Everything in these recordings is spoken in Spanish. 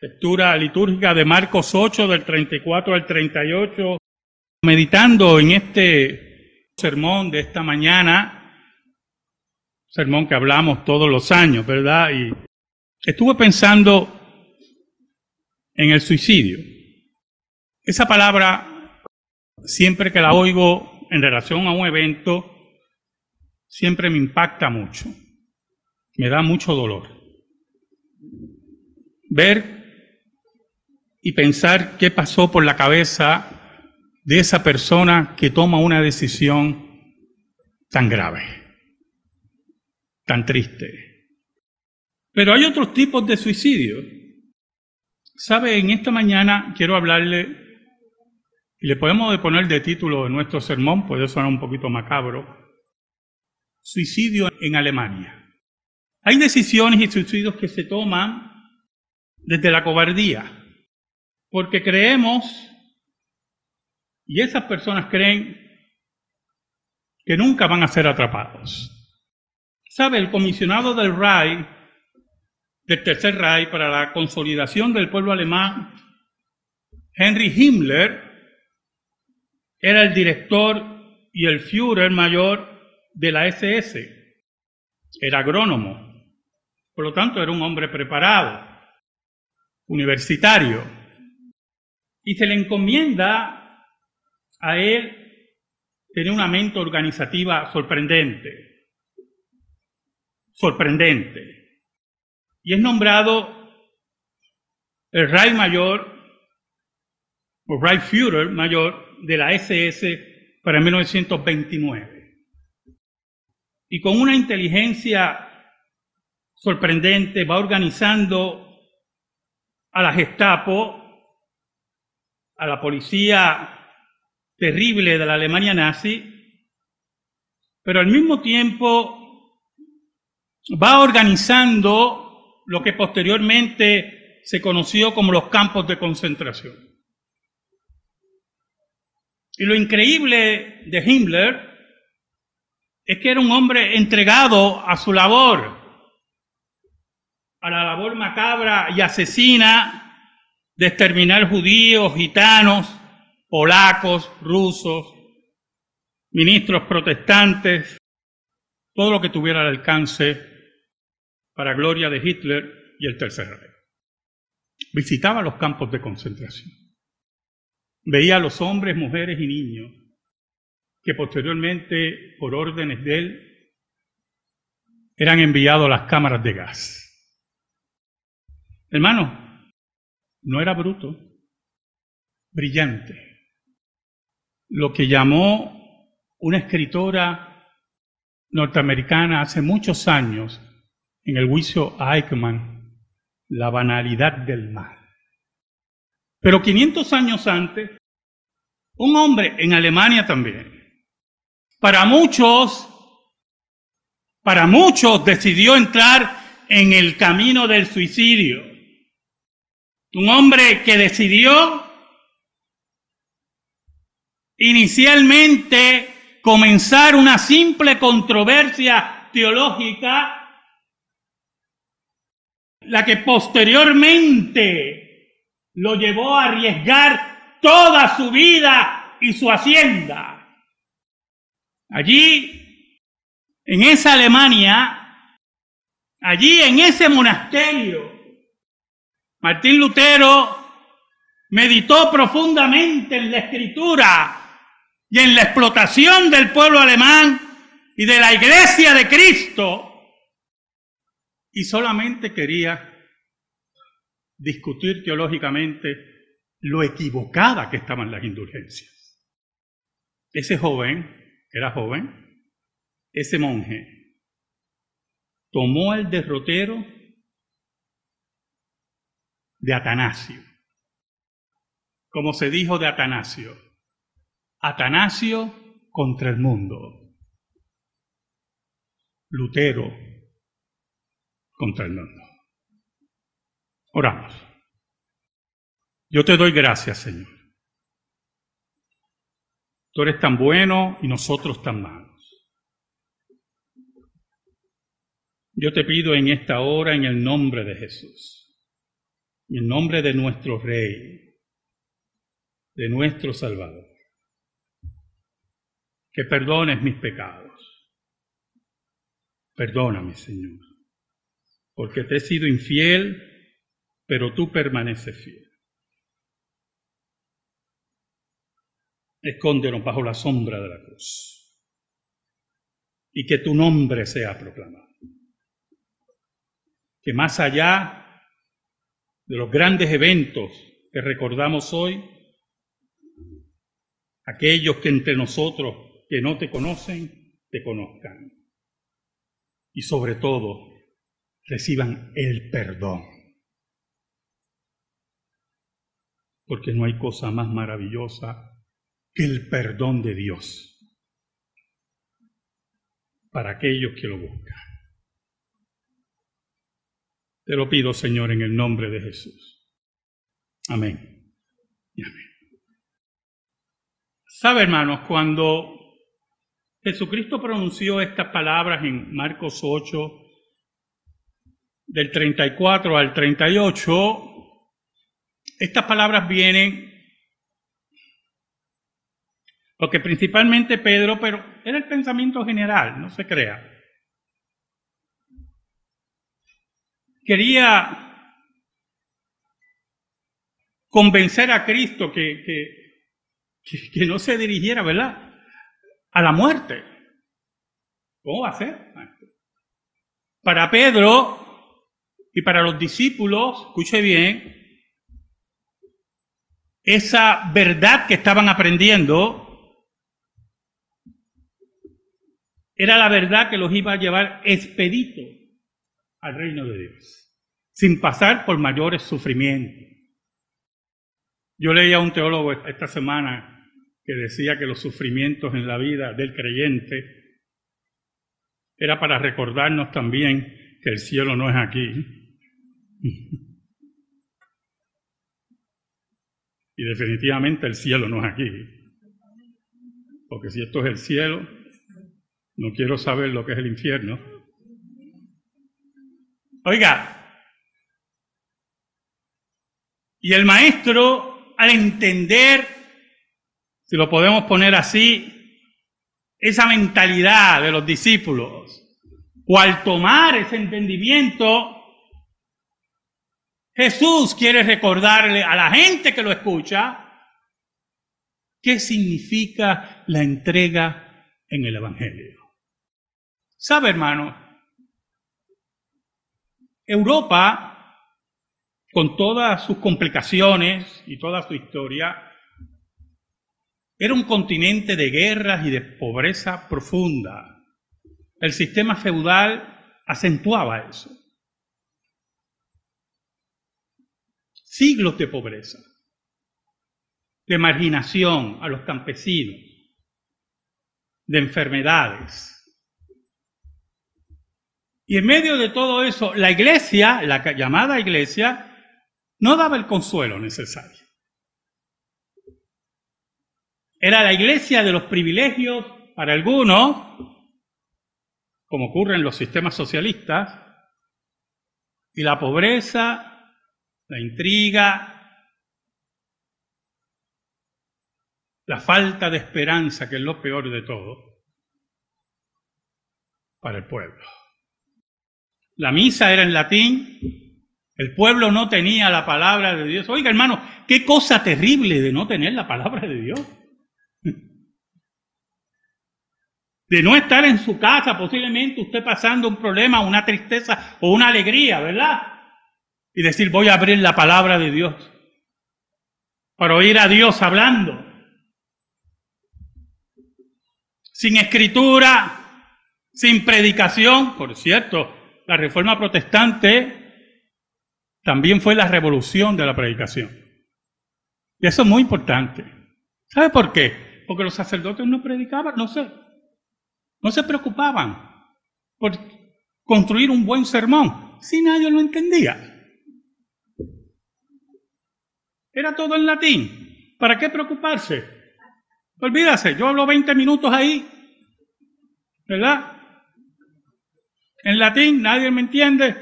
lectura litúrgica de Marcos 8 del 34 al 38, meditando en este sermón de esta mañana, sermón que hablamos todos los años, ¿verdad? Y estuve pensando en el suicidio. Esa palabra, siempre que la oigo en relación a un evento, siempre me impacta mucho, me da mucho dolor. Ver y pensar qué pasó por la cabeza de esa persona que toma una decisión tan grave, tan triste. Pero hay otros tipos de suicidio. ¿Sabe? En esta mañana quiero hablarle, y le podemos poner de título de nuestro sermón, puede sonar un poquito macabro, Suicidio en Alemania. Hay decisiones y suicidios que se toman desde la cobardía, porque creemos, y esas personas creen, que nunca van a ser atrapados. ¿Sabe? El comisionado del RAI, del Tercer RAI, para la consolidación del pueblo alemán, Henry Himmler, era el director y el Führer mayor de la SS. Era agrónomo. Por lo tanto, era un hombre preparado universitario. Y se le encomienda a él tener una mente organizativa sorprendente. Sorprendente. Y es nombrado el Reich Mayor, o Führer Mayor de la SS para 1929. Y con una inteligencia sorprendente va organizando a la Gestapo, a la policía terrible de la Alemania nazi, pero al mismo tiempo va organizando lo que posteriormente se conoció como los campos de concentración. Y lo increíble de Himmler es que era un hombre entregado a su labor a la labor macabra y asesina de exterminar judíos, gitanos, polacos, rusos, ministros protestantes, todo lo que tuviera al alcance para gloria de Hitler y el Tercer Reich. Visitaba los campos de concentración. Veía a los hombres, mujeres y niños que posteriormente, por órdenes de él, eran enviados a las cámaras de gas. Hermano, no era bruto, brillante. Lo que llamó una escritora norteamericana hace muchos años en el juicio a Eichmann, la banalidad del mal. Pero 500 años antes, un hombre en Alemania también, para muchos, para muchos decidió entrar en el camino del suicidio. Un hombre que decidió inicialmente comenzar una simple controversia teológica, la que posteriormente lo llevó a arriesgar toda su vida y su hacienda. Allí, en esa Alemania, allí en ese monasterio, Martín Lutero meditó profundamente en la escritura y en la explotación del pueblo alemán y de la iglesia de Cristo y solamente quería discutir teológicamente lo equivocada que estaban las indulgencias. Ese joven, era joven, ese monje, tomó el derrotero de Atanasio. Como se dijo de Atanasio, Atanasio contra el mundo, Lutero contra el mundo. Oramos. Yo te doy gracias, Señor. Tú eres tan bueno y nosotros tan malos. Yo te pido en esta hora, en el nombre de Jesús, en nombre de nuestro Rey, de nuestro Salvador, que perdones mis pecados. Perdóname, Señor, porque te he sido infiel, pero tú permaneces fiel. Escóndenos bajo la sombra de la cruz y que tu nombre sea proclamado. Que más allá de los grandes eventos que recordamos hoy, aquellos que entre nosotros que no te conocen, te conozcan. Y sobre todo, reciban el perdón. Porque no hay cosa más maravillosa que el perdón de Dios para aquellos que lo buscan. Te lo pido, Señor, en el nombre de Jesús. Amén. Y amén. ¿Sabe, hermanos, cuando Jesucristo pronunció estas palabras en Marcos 8, del 34 al 38, estas palabras vienen porque principalmente Pedro, pero era el pensamiento general, no se crea. Quería convencer a Cristo que, que, que, no se dirigiera, ¿verdad? A la muerte. ¿Cómo va a ser? Para Pedro y para los discípulos, escuche bien, esa verdad que estaban aprendiendo Era la verdad que los iba a llevar expedito al reino de Dios, sin pasar por mayores sufrimientos. Yo leía a un teólogo esta semana que decía que los sufrimientos en la vida del creyente era para recordarnos también que el cielo no es aquí. y definitivamente el cielo no es aquí. Porque si esto es el cielo, no quiero saber lo que es el infierno. Oiga, y el maestro, al entender, si lo podemos poner así, esa mentalidad de los discípulos, o al tomar ese entendimiento, Jesús quiere recordarle a la gente que lo escucha qué significa la entrega en el Evangelio. ¿Sabe, hermano? Europa, con todas sus complicaciones y toda su historia, era un continente de guerras y de pobreza profunda. El sistema feudal acentuaba eso. Siglos de pobreza, de marginación a los campesinos, de enfermedades, y en medio de todo eso, la iglesia, la llamada iglesia, no daba el consuelo necesario. Era la iglesia de los privilegios para algunos, como ocurre en los sistemas socialistas, y la pobreza, la intriga, la falta de esperanza, que es lo peor de todo, para el pueblo. La misa era en latín, el pueblo no tenía la palabra de Dios. Oiga, hermano, qué cosa terrible de no tener la palabra de Dios. De no estar en su casa, posiblemente usted pasando un problema, una tristeza o una alegría, ¿verdad? Y decir, voy a abrir la palabra de Dios para oír a Dios hablando. Sin escritura, sin predicación, por cierto, la reforma protestante también fue la revolución de la predicación. Y eso es muy importante. ¿Sabe por qué? Porque los sacerdotes no predicaban, no sé, no se preocupaban por construir un buen sermón si nadie lo entendía. Era todo en latín. ¿Para qué preocuparse? Olvídase, yo hablo 20 minutos ahí, ¿verdad? En latín nadie me entiende.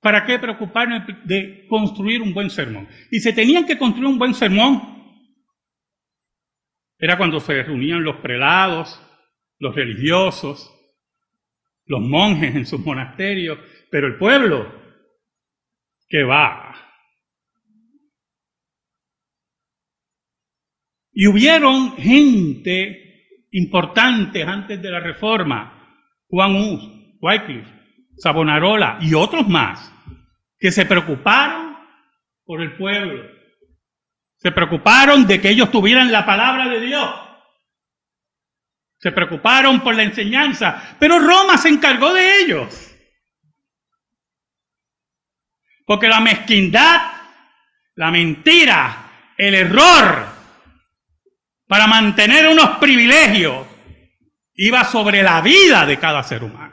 ¿Para qué preocuparme de construir un buen sermón? Y se tenían que construir un buen sermón. Era cuando se reunían los prelados, los religiosos, los monjes en sus monasterios, pero el pueblo, que va. Y hubieron gente importante antes de la reforma, Juan Hus, Wycliffe, Sabonarola y otros más, que se preocuparon por el pueblo. Se preocuparon de que ellos tuvieran la palabra de Dios. Se preocuparon por la enseñanza, pero Roma se encargó de ellos. Porque la mezquindad, la mentira, el error para mantener unos privilegios iba sobre la vida de cada ser humano.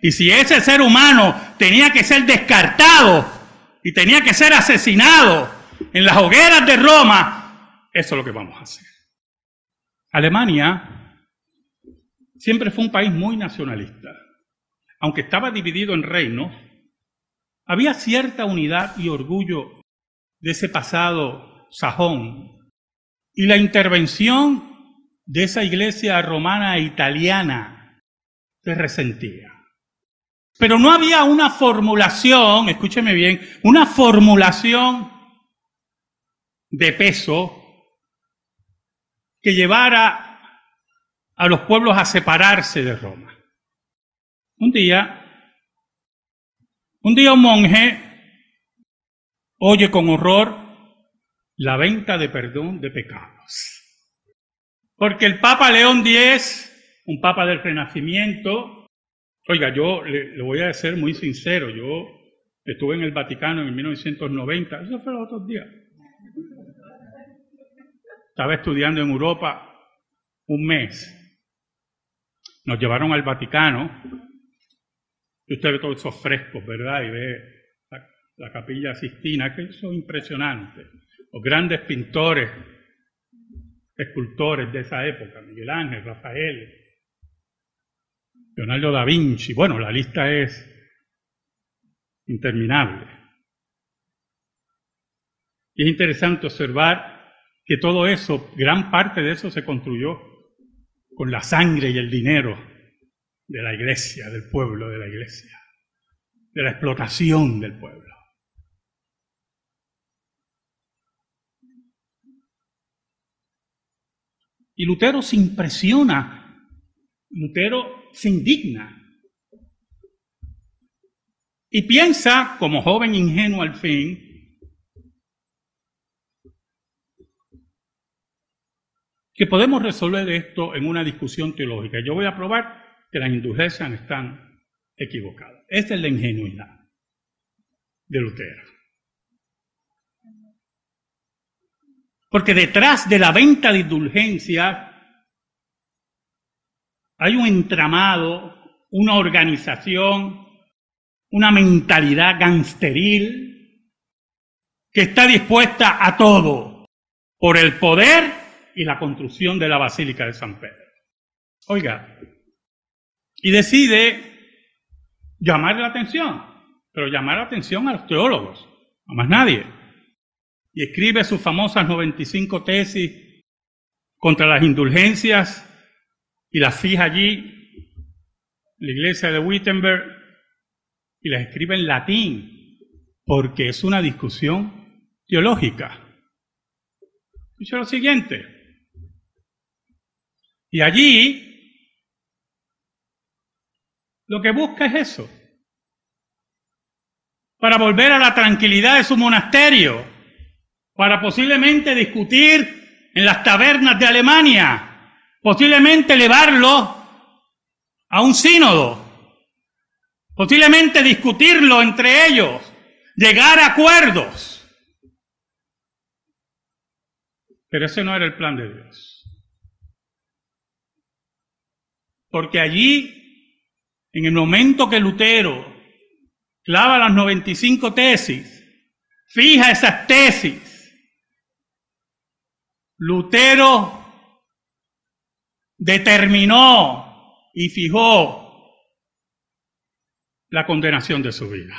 Y si ese ser humano tenía que ser descartado y tenía que ser asesinado en las hogueras de Roma, eso es lo que vamos a hacer. Alemania siempre fue un país muy nacionalista. Aunque estaba dividido en reinos, había cierta unidad y orgullo de ese pasado sajón. Y la intervención de esa iglesia romana italiana se resentía. Pero no había una formulación, escúcheme bien, una formulación de peso que llevara a los pueblos a separarse de Roma. Un día, un día un monje oye con horror la venta de perdón de pecados. Porque el Papa León X, un Papa del Renacimiento, Oiga, yo le, voy a ser muy sincero, yo estuve en el Vaticano en 1990, eso fue los otros días. Estaba estudiando en Europa un mes. Nos llevaron al Vaticano. Y usted ve todos esos frescos, ¿verdad? Y ve la, la capilla Sistina, que son impresionantes. Los grandes pintores, escultores de esa época, Miguel Ángel, Rafael, Leonardo da Vinci. Bueno, la lista es interminable. Y es interesante observar que todo eso, gran parte de eso se construyó con la sangre y el dinero de la iglesia, del pueblo de la iglesia, de la explotación del pueblo. Y Lutero se impresiona, Lutero se indigna y piensa, como joven ingenuo al fin, que podemos resolver esto en una discusión teológica. Yo voy a probar que las indulgencias están equivocadas. Esta es la ingenuidad de Lutero. Porque detrás de la venta de indulgencias hay un entramado, una organización, una mentalidad gangsteril que está dispuesta a todo por el poder y la construcción de la Basílica de San Pedro. Oiga, y decide llamar la atención, pero llamar la atención a los teólogos, a más nadie. Y escribe sus famosas 95 tesis contra las indulgencias y las fija allí, la iglesia de Wittenberg, y las escribe en latín, porque es una discusión teológica. Dice lo siguiente, y allí lo que busca es eso, para volver a la tranquilidad de su monasterio, para posiblemente discutir en las tabernas de Alemania posiblemente elevarlo a un sínodo, posiblemente discutirlo entre ellos, llegar a acuerdos. Pero ese no era el plan de Dios. Porque allí, en el momento que Lutero clava las 95 tesis, fija esas tesis, Lutero determinó y fijó la condenación de su vida.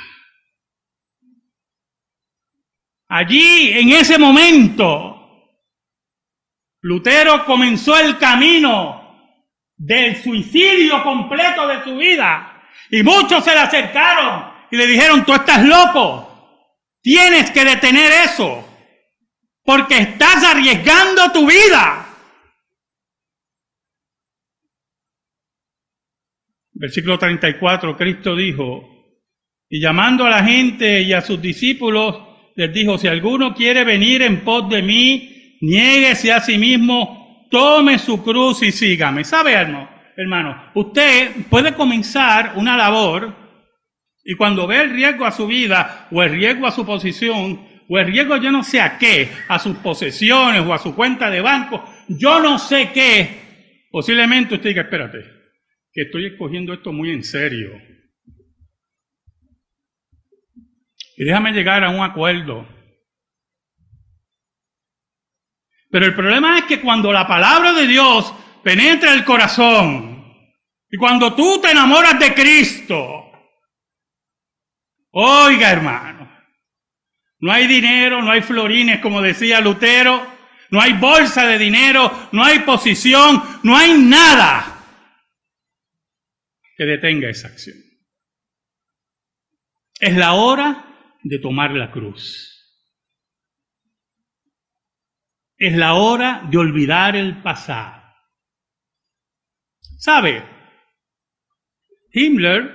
Allí, en ese momento, Lutero comenzó el camino del suicidio completo de su vida. Y muchos se le acercaron y le dijeron, tú estás loco, tienes que detener eso, porque estás arriesgando tu vida. Versículo 34, Cristo dijo, y llamando a la gente y a sus discípulos, les dijo, si alguno quiere venir en pos de mí, niéguese a sí mismo, tome su cruz y sígame. ¿Sabe, hermano? Hermano, usted puede comenzar una labor y cuando ve el riesgo a su vida o el riesgo a su posición o el riesgo yo no sé a qué, a sus posesiones o a su cuenta de banco, yo no sé qué, posiblemente usted diga, espérate, que estoy escogiendo esto muy en serio. Y déjame llegar a un acuerdo. Pero el problema es que cuando la palabra de Dios penetra el corazón y cuando tú te enamoras de Cristo, oiga hermano, no hay dinero, no hay florines como decía Lutero, no hay bolsa de dinero, no hay posición, no hay nada que detenga esa acción. Es la hora de tomar la cruz. Es la hora de olvidar el pasado. ¿Sabe? Himmler,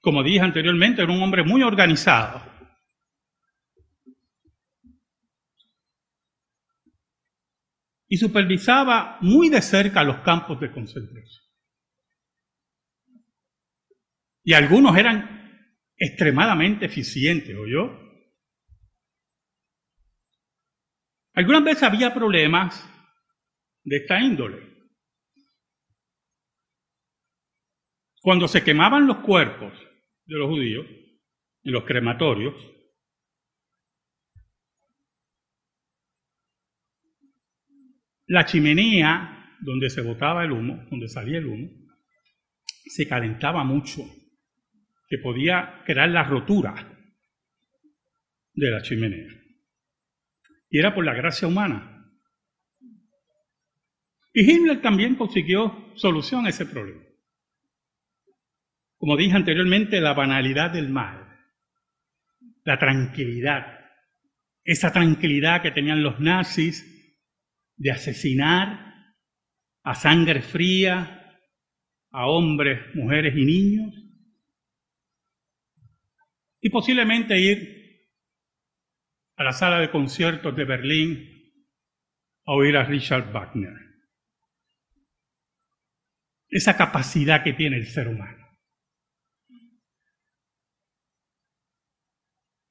como dije anteriormente, era un hombre muy organizado. Y supervisaba muy de cerca los campos de concentración. Y algunos eran extremadamente eficientes, yo? Algunas veces había problemas de esta índole. Cuando se quemaban los cuerpos de los judíos en los crematorios, la chimenea donde se botaba el humo, donde salía el humo, se calentaba mucho que podía crear la rotura de la chimenea. Y era por la gracia humana. Y Himmler también consiguió solución a ese problema. Como dije anteriormente, la banalidad del mal, la tranquilidad, esa tranquilidad que tenían los nazis de asesinar a sangre fría a hombres, mujeres y niños, y posiblemente ir a la sala de conciertos de Berlín a oír a Richard Wagner. Esa capacidad que tiene el ser humano.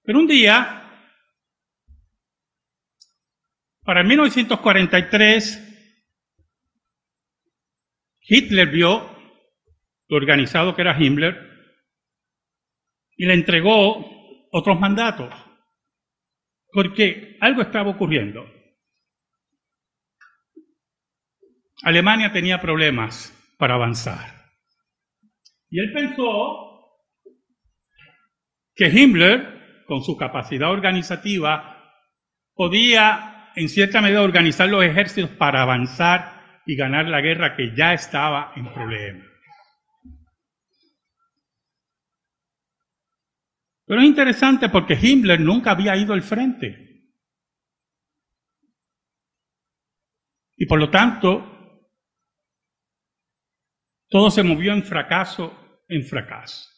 Pero un día, para 1943, Hitler vio lo organizado que era Himmler y le entregó otros mandatos, porque algo estaba ocurriendo. Alemania tenía problemas para avanzar. Y él pensó que Himmler, con su capacidad organizativa, podía en cierta medida organizar los ejércitos para avanzar y ganar la guerra que ya estaba en problemas. Pero es interesante porque Himmler nunca había ido al frente. Y por lo tanto, todo se movió en fracaso, en fracaso.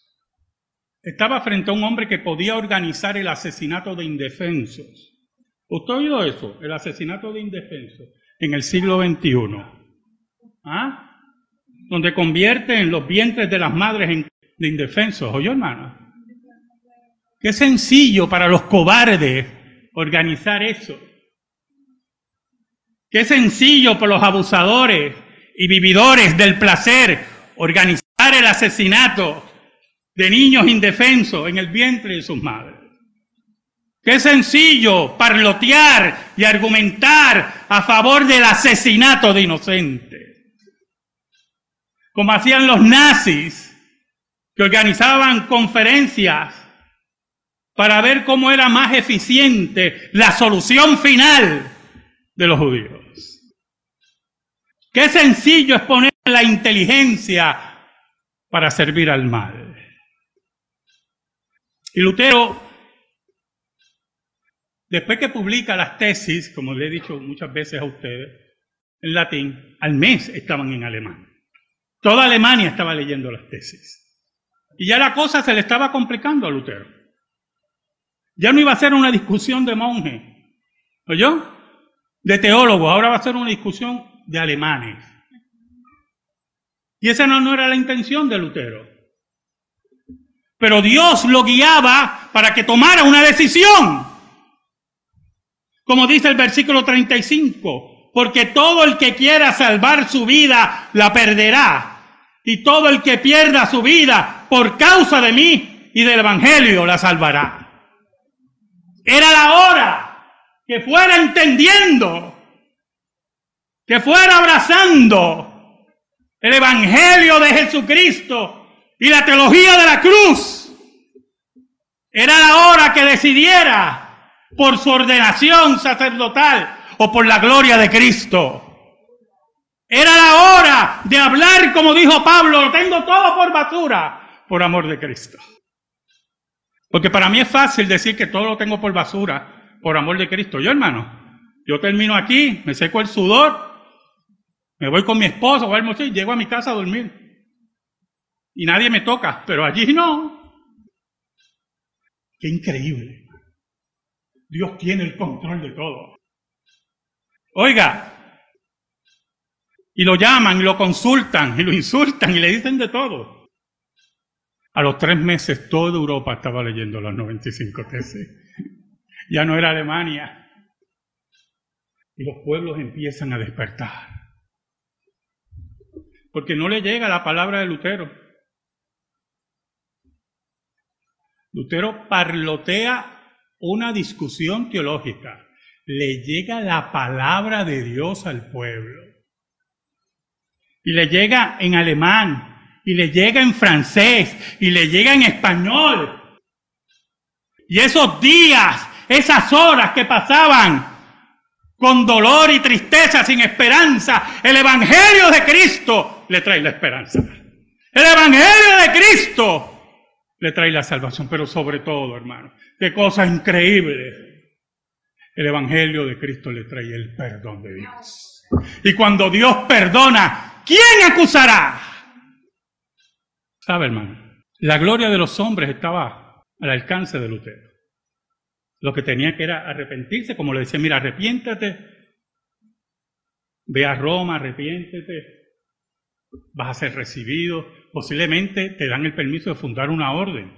Estaba frente a un hombre que podía organizar el asesinato de indefensos. ¿Usted oído eso? El asesinato de indefensos en el siglo XXI. ¿Ah? Donde convierte en los vientres de las madres en, de indefensos. ¿Oye, hermano? Qué sencillo para los cobardes organizar eso. Qué sencillo para los abusadores y vividores del placer organizar el asesinato de niños indefensos en el vientre de sus madres. Qué sencillo parlotear y argumentar a favor del asesinato de inocentes. como hacían los nazis, que organizaban conferencias para ver cómo era más eficiente la solución final de los judíos. Qué sencillo es poner la inteligencia para servir al mal. Y Lutero, después que publica las tesis, como le he dicho muchas veces a ustedes, en latín, al mes estaban en alemán. Toda Alemania estaba leyendo las tesis. Y ya la cosa se le estaba complicando a Lutero. Ya no iba a ser una discusión de monjes, ¿oyó? De teólogos, ahora va a ser una discusión de alemanes. Y esa no, no era la intención de Lutero. Pero Dios lo guiaba para que tomara una decisión. Como dice el versículo 35, porque todo el que quiera salvar su vida la perderá. Y todo el que pierda su vida por causa de mí y del Evangelio la salvará. Era la hora que fuera entendiendo, que fuera abrazando el Evangelio de Jesucristo y la teología de la cruz. Era la hora que decidiera por su ordenación sacerdotal o por la gloria de Cristo. Era la hora de hablar como dijo Pablo, lo tengo todo por basura, por amor de Cristo. Porque para mí es fácil decir que todo lo tengo por basura, por amor de Cristo. Yo, hermano, yo termino aquí, me seco el sudor, me voy con mi esposo o algo así, llego a mi casa a dormir. Y nadie me toca, pero allí no. Qué increíble. Dios tiene el control de todo. Oiga, y lo llaman, y lo consultan, y lo insultan, y le dicen de todo. A los tres meses toda Europa estaba leyendo las 95 tesis. Ya no era Alemania. Y los pueblos empiezan a despertar porque no le llega la palabra de Lutero. Lutero parlotea una discusión teológica. Le llega la palabra de Dios al pueblo. Y le llega en alemán, y le llega en francés, y le llega en español. Y esos días, esas horas que pasaban con dolor y tristeza, sin esperanza, el Evangelio de Cristo le trae la esperanza. El Evangelio de Cristo le trae la salvación, pero sobre todo, hermano, qué cosa increíble. El Evangelio de Cristo le trae el perdón de Dios. Y cuando Dios perdona, ¿quién acusará? ¿Sabe, hermano? La gloria de los hombres estaba al alcance de Lutero. Lo que tenía que era arrepentirse, como le decía, mira, arrepiéntate, ve a Roma, arrepiéntete, vas a ser recibido, posiblemente te dan el permiso de fundar una orden.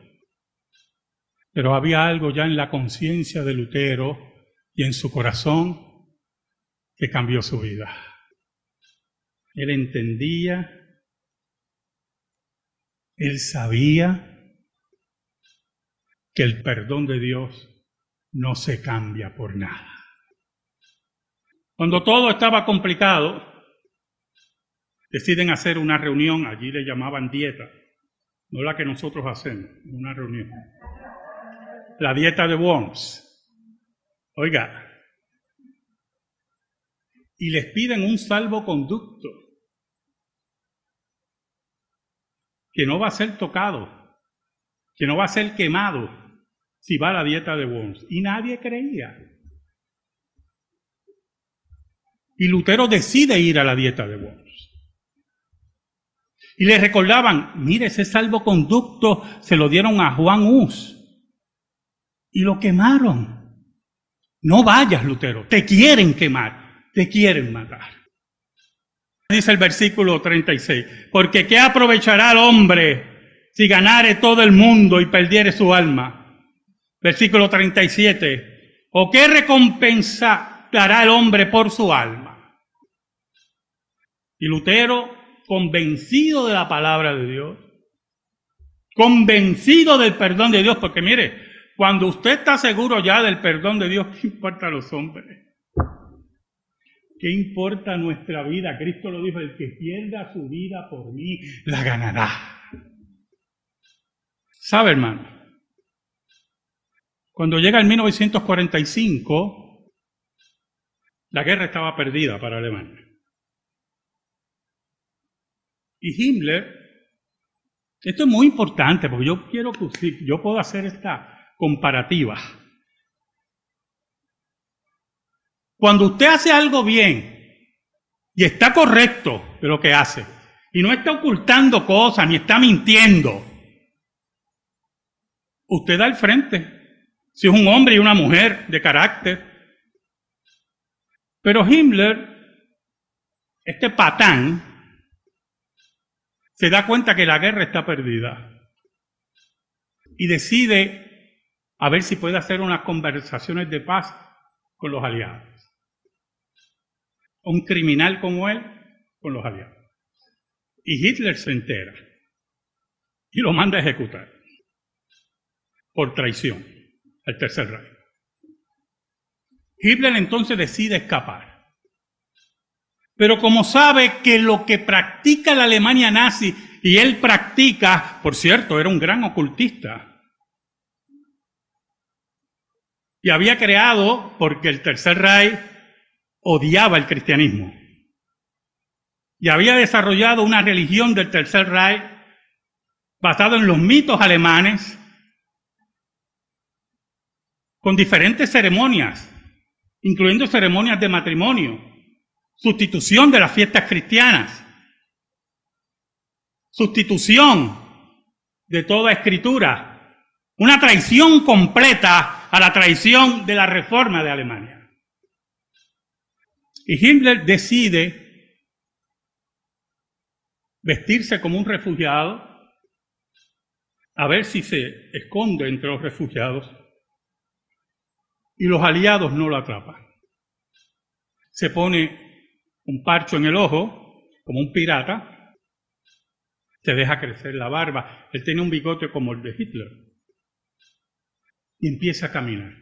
Pero había algo ya en la conciencia de Lutero y en su corazón que cambió su vida. Él entendía, él sabía que el perdón de Dios no se cambia por nada. Cuando todo estaba complicado, deciden hacer una reunión, allí le llamaban dieta, no la que nosotros hacemos, una reunión. La dieta de Worms. Oiga, y les piden un salvoconducto que no va a ser tocado, que no va a ser quemado si va a la dieta de Worms. Y nadie creía. Y Lutero decide ir a la dieta de Worms. Y le recordaban, mire, ese salvoconducto se lo dieron a Juan Hus. Y lo quemaron. No vayas, Lutero, te quieren quemar, te quieren matar. Dice el versículo 36, porque ¿qué aprovechará el hombre si ganare todo el mundo y perdiere su alma? Versículo 37, ¿o qué recompensa dará el hombre por su alma? Y Lutero convencido de la palabra de Dios, convencido del perdón de Dios, porque mire, cuando usted está seguro ya del perdón de Dios, ¿qué importa a los hombres? ¿Qué importa nuestra vida? Cristo lo dijo, el que pierda su vida por mí, la ganará. ¿Sabe, hermano? Cuando llega el 1945, la guerra estaba perdida para Alemania. Y Himmler, esto es muy importante porque yo quiero que yo puedo hacer esta comparativa. Cuando usted hace algo bien y está correcto de lo que hace, y no está ocultando cosas ni está mintiendo, usted da el frente. Si es un hombre y una mujer de carácter. Pero Himmler, este patán, se da cuenta que la guerra está perdida y decide a ver si puede hacer unas conversaciones de paz con los aliados. Un criminal como él con los aliados. Y Hitler se entera y lo manda a ejecutar por traición al Tercer Reich. Hitler entonces decide escapar. Pero como sabe que lo que practica la Alemania nazi y él practica, por cierto, era un gran ocultista. Y había creado, porque el Tercer Reich odiaba el cristianismo. Y había desarrollado una religión del Tercer Reich basada en los mitos alemanes con diferentes ceremonias, incluyendo ceremonias de matrimonio, sustitución de las fiestas cristianas, sustitución de toda escritura, una traición completa a la traición de la reforma de Alemania. Y Himmler decide vestirse como un refugiado, a ver si se esconde entre los refugiados y los aliados no lo atrapan. Se pone un parcho en el ojo, como un pirata, se deja crecer la barba. Él tiene un bigote como el de Hitler. Y empieza a caminar.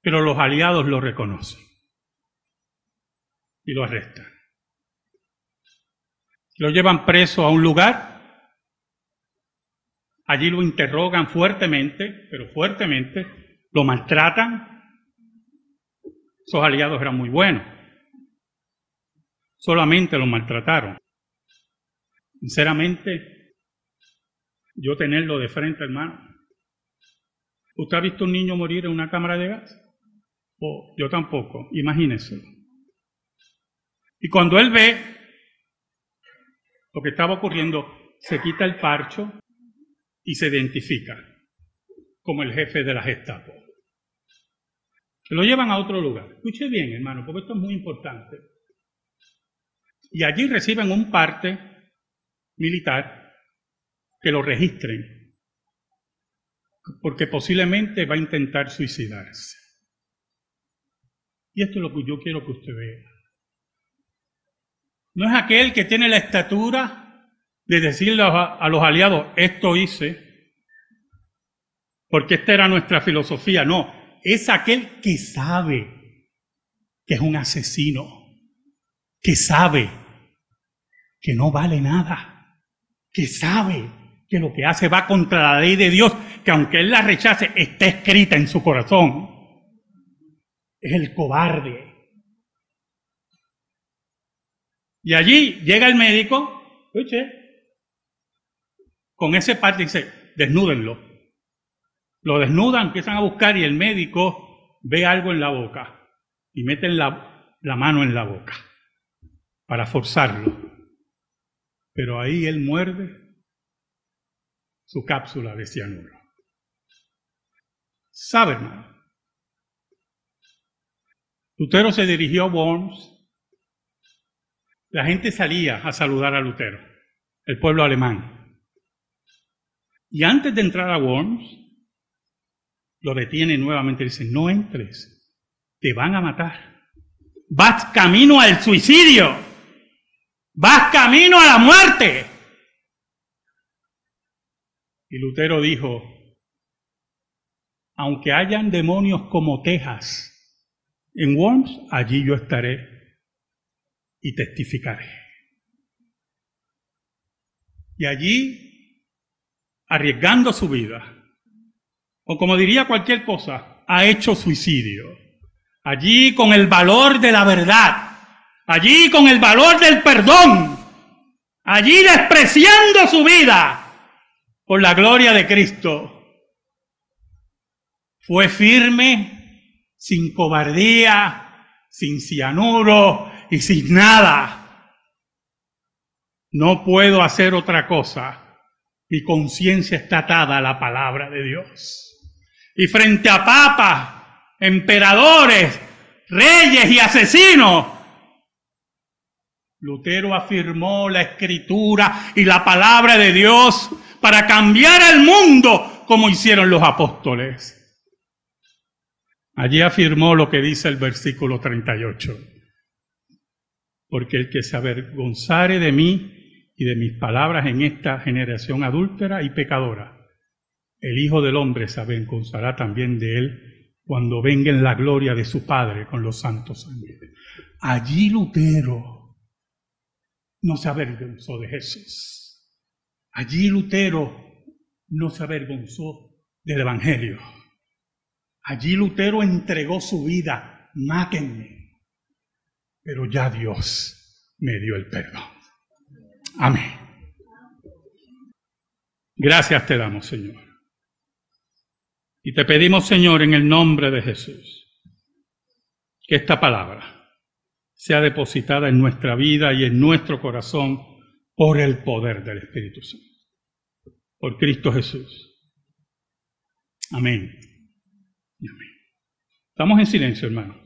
Pero los aliados lo reconocen y lo arrestan. Lo llevan preso a un lugar. Allí lo interrogan fuertemente, pero fuertemente, lo maltratan. Esos aliados eran muy buenos. Solamente lo maltrataron. Sinceramente, yo tenerlo de frente, hermano. ¿Usted ha visto un niño morir en una cámara de gas? Oh, yo tampoco, imagínese. Y cuando él ve lo que estaba ocurriendo, se quita el parcho y se identifica como el jefe de la Gestapo. Lo llevan a otro lugar. Escuche bien, hermano, porque esto es muy importante. Y allí reciben un parte militar que lo registren, porque posiblemente va a intentar suicidarse. Y esto es lo que yo quiero que usted vea. No es aquel que tiene la estatura de decirle a los aliados, esto hice, porque esta era nuestra filosofía. No, es aquel que sabe que es un asesino, que sabe que no vale nada, que sabe que lo que hace va contra la ley de Dios, que aunque él la rechace, está escrita en su corazón. Es el cobarde. Y allí llega el médico, escuche, con ese parte dice, desnúdenlo. Lo desnudan, empiezan a buscar y el médico ve algo en la boca y meten la, la mano en la boca para forzarlo. Pero ahí él muerde su cápsula de cianuro. ¿Sabe? Lutero se dirigió a Worms. La gente salía a saludar a Lutero, el pueblo alemán. Y antes de entrar a Worms, lo detiene nuevamente y dice, no entres, te van a matar. Vas camino al suicidio, vas camino a la muerte. Y Lutero dijo, aunque hayan demonios como tejas en Worms, allí yo estaré y testificaré. Y allí, arriesgando su vida, o como diría cualquier cosa, ha hecho suicidio. Allí con el valor de la verdad, allí con el valor del perdón, allí despreciando su vida por la gloria de Cristo. Fue firme, sin cobardía, sin cianuro y sin nada. No puedo hacer otra cosa. Mi conciencia está atada a la palabra de Dios. Y frente a papas, emperadores, reyes y asesinos, Lutero afirmó la escritura y la palabra de Dios para cambiar el mundo como hicieron los apóstoles. Allí afirmó lo que dice el versículo 38. Porque el que se avergonzare de mí y de mis palabras en esta generación adúltera y pecadora, el Hijo del Hombre se avergonzará también de él cuando venga en la gloria de su Padre con los santos ángeles. Allí Lutero no se avergonzó de Jesús. Allí Lutero no se avergonzó del Evangelio. Allí Lutero entregó su vida, mátenme. Pero ya Dios me dio el perdón. Amén. Gracias te damos, Señor. Y te pedimos, Señor, en el nombre de Jesús, que esta palabra sea depositada en nuestra vida y en nuestro corazón por el poder del Espíritu Santo. Por Cristo Jesús. Amén. Amén. Estamos en silencio, hermano.